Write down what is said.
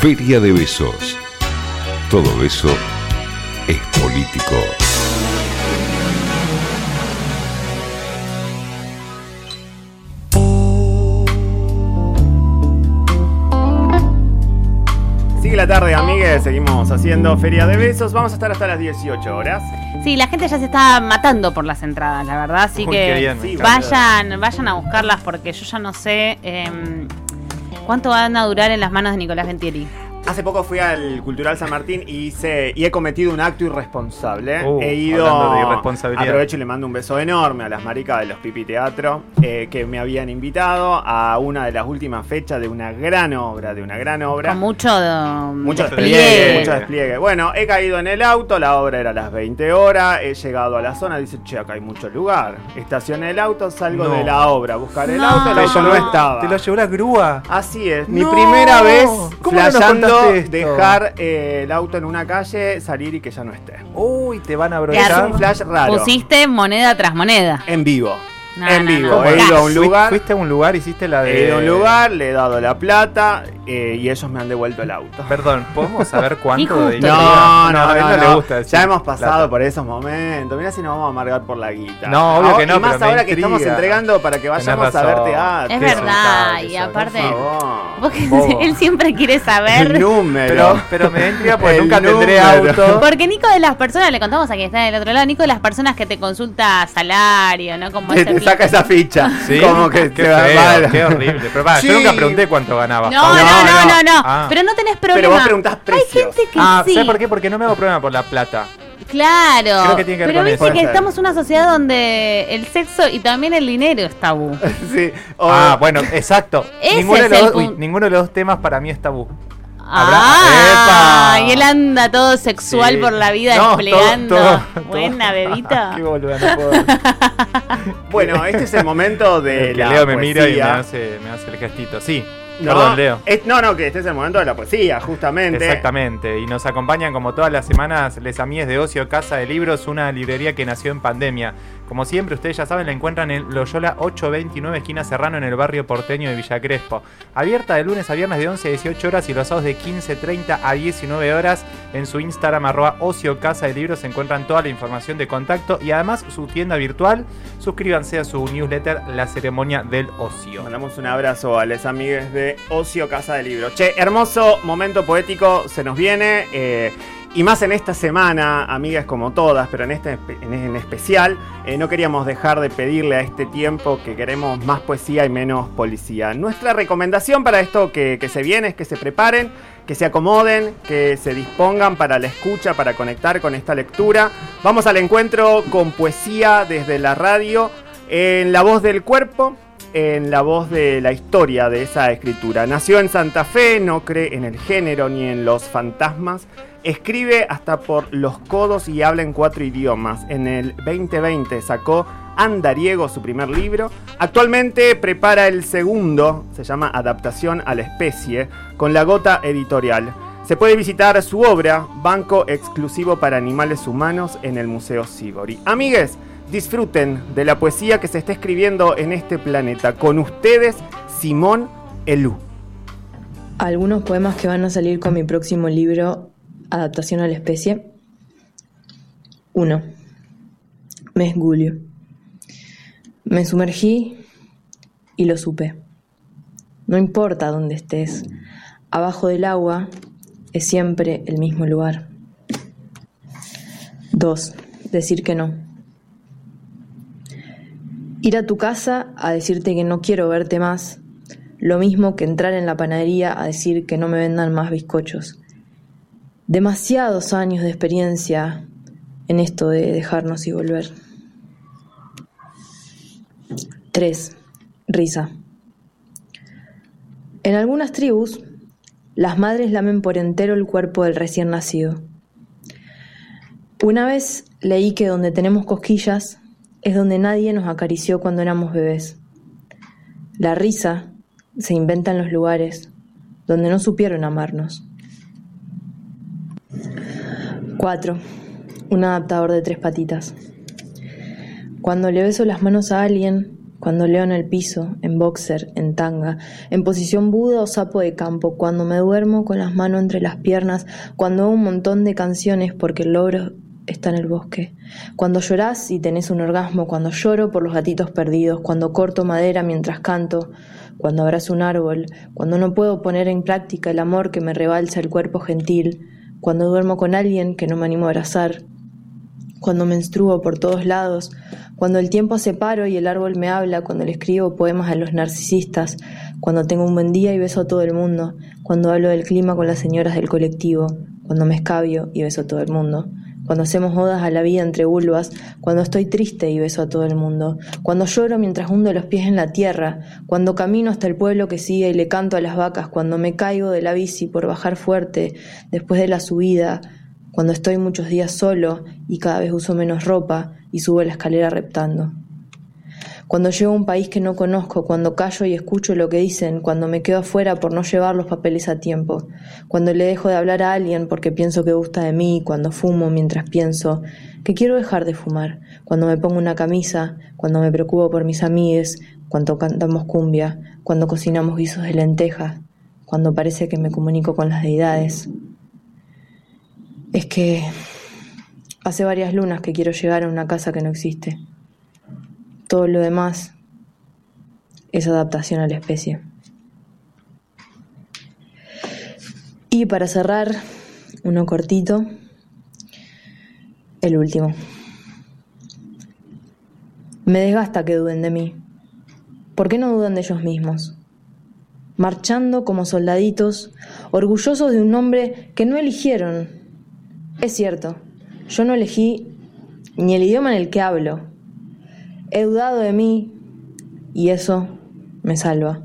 Feria de Besos. Todo beso es político. Sigue la tarde, amigues. Seguimos haciendo Feria de Besos. Vamos a estar hasta las 18 horas. Sí, la gente ya se está matando por las entradas, la verdad. Así Uy, que bien, vayan, vayan a buscarlas porque yo ya no sé em, cuánto van a durar en las manos de Nicolás Gentieri. Hace poco fui al Cultural San Martín y hice y he cometido un acto irresponsable. Uh, he ido. hablando de irresponsabilidad. Aprovecho y le mando un beso enorme a las maricas de los Pipi Teatro eh, que me habían invitado a una de las últimas fechas de una gran obra, de una gran obra. Con mucho, um, Mucho despliegue. despliegue, mucho despliegue. Bueno, he caído en el auto, la obra era a las 20 horas, he llegado a la zona, dice, che, acá hay mucho lugar. Estacioné el auto, salgo No. de la obra a buscar el No. auto, el auto no estaba. Te lo llevó la grúa. Así es, mi No. primera vez ¿Cómo no esto? dejar eh, el auto en una calle, salir y que ya no esté. Uy, te van a Es brochar. un flash raro. Pusiste moneda tras moneda. En vivo. No, en no, vivo. no. He ido a un lugar. Fuiste a un lugar, hiciste la de. He ido a un lugar, le he dado la plata eh, y ellos me han devuelto el auto. Perdón, ¿podemos saber cuánto de No, No, no, a él no, le gusta decir Ya hemos pasado plata. por esos momentos. Mira si nos vamos a amargar por la guita. No, obvio Ahora- que no, Y más pero me ahora que estamos entregando para que vayamos a ver teatro. Es verdad, y aparte, él siempre quiere saber. El número. Pero, pero me intriga porque nunca tendré número. auto. Porque Nico de las personas, le contamos a quien está del otro lado, Nico de las personas que te consulta salario, ¿no? Como ese. Saca esa ficha. Sí, Como que qué te va feo, mal. qué horrible. Pero va, Sí. yo nunca pregunté cuánto ganaba. No, no, no, no. no, no. Ah. Pero no tenés problema. Pero vos preguntás Hay precios. gente que Ah, sí. ¿sabes por qué? Porque no me hago problema por la plata. Claro. Creo que tiene que ver Pero con viste eso. que Puede estamos en una sociedad donde el sexo y también el dinero es tabú. Sí. O- Ah, bueno, exacto. Ese Ninguno de, los uy, ninguno de los dos temas para mí es tabú. Ah, ¡Epa! y él anda todo sexual Sí. por la vida No, desplegando. todo- todo- Buena, todo. bebita. Qué boluda, no puedo. Bueno, este es el momento de que la Leo me mira y me poesía. hace, me hace el gestito. Sí, No, perdón, Leo. es- no, no, que este es el momento de la poesía, justamente. Exactamente, y nos acompañan como todas las semanas Les Amigues de Ocio Casa de Libros, una librería que nació en pandemia. Como siempre, ustedes ya saben, la encuentran en Loyola 829, esquina Serrano, en el barrio porteño de Villa Crespo. Abierta de lunes a viernes de 11 a 18 horas y los sábados de 15.30 a 19 horas. En su Instagram, arroba Ocio Casa de Libros, se encuentran toda la información de contacto y además su tienda virtual. Suscríbanse a su newsletter La Ceremonia del Ocio. Mandamos un abrazo a los amigues de Ocio Casa de Libro. Che, hermoso momento poético se nos viene. eh, y más en esta semana, amigas como todas, pero en este en especial, eh, no queríamos dejar de pedirle a este tiempo que queremos más poesía y menos policía. Nuestra recomendación para esto que, que se viene es que se preparen, que se acomoden, que se dispongan para la escucha, para conectar con esta lectura. Vamos al encuentro con poesía desde la radio, en la voz del cuerpo, en la voz de la historia de esa escritura. Nació en Santa Fe, no cree en el género ni en los fantasmas. Escribe hasta por los codos y habla en cuatro idiomas. En el 2020 sacó Andariego, su primer libro. Actualmente prepara el segundo, se llama Adaptación a la especie, con la gota editorial. Se puede visitar su obra, Banco Exclusivo para Animales Humanos, en el Museo Sibori. Amigues, disfruten de la poesía que se está escribiendo en este planeta. Con ustedes, Simón Elú. Algunos poemas que van a salir con mi próximo libro, Adaptación a la especie. 1. Mes Julio. Me sumergí y lo supe. No importa dónde estés, abajo del agua es siempre el mismo lugar. 2. Decir que no. Ir a tu casa a decirte que no quiero verte más, lo mismo que entrar en la panadería a decir que no me vendan más bizcochos. Demasiados años de experiencia en esto de dejarnos y volver. 3. Risa. En algunas tribus, las madres lamen por entero el cuerpo del recién nacido. Una vez leí que donde tenemos cosquillas es donde nadie nos acarició cuando éramos bebés. La risa se inventa en los lugares donde no supieron amarnos. 4. Un adaptador de tres patitas. Cuando le beso las manos a alguien, cuando leo en el piso, en boxer, en tanga, en posición buda o sapo de campo, cuando me duermo con las manos entre las piernas, cuando hago un montón de canciones porque el logro está en el bosque, cuando llorás y tenés un orgasmo, cuando lloro por los gatitos perdidos, cuando corto madera mientras canto, cuando abrazo un árbol, cuando no puedo poner en práctica el amor que me rebalsa el cuerpo gentil, cuando duermo con alguien que no me animo a abrazar, cuando menstruo por todos lados, cuando el tiempo se paro y el árbol me habla, cuando le escribo poemas a los narcisistas, cuando tengo un buen día y beso a todo el mundo, cuando hablo del clima con las señoras del colectivo, cuando me escabio y beso a todo el mundo, cuando hacemos odas a la vida entre vulvas, cuando estoy triste y beso a todo el mundo, cuando lloro mientras hundo los pies en la tierra, cuando camino hasta el pueblo que sigue y le canto a las vacas, cuando me caigo de la bici por bajar fuerte después de la subida, cuando estoy muchos días solo y cada vez uso menos ropa y subo la escalera reptando. Cuando llego a un país que no conozco, cuando callo y escucho lo que dicen, cuando me quedo afuera por no llevar los papeles a tiempo, cuando le dejo de hablar a alguien porque pienso que gusta de mí, cuando fumo mientras pienso que quiero dejar de fumar, cuando me pongo una camisa, cuando me preocupo por mis amigues, cuando cantamos cumbia, cuando cocinamos guisos de lentejas, cuando parece que me comunico con las deidades. Es que hace varias lunas que quiero llegar a una casa que no existe. Todo lo demás es adaptación a la especie. Y para cerrar, uno cortito, el último. Me desgasta que duden de mí. ¿Por qué no dudan de ellos mismos? Marchando como soldaditos, orgullosos de un nombre que no eligieron. Es cierto, yo no elegí ni el idioma en el que hablo, He dudado de mí y eso me salva.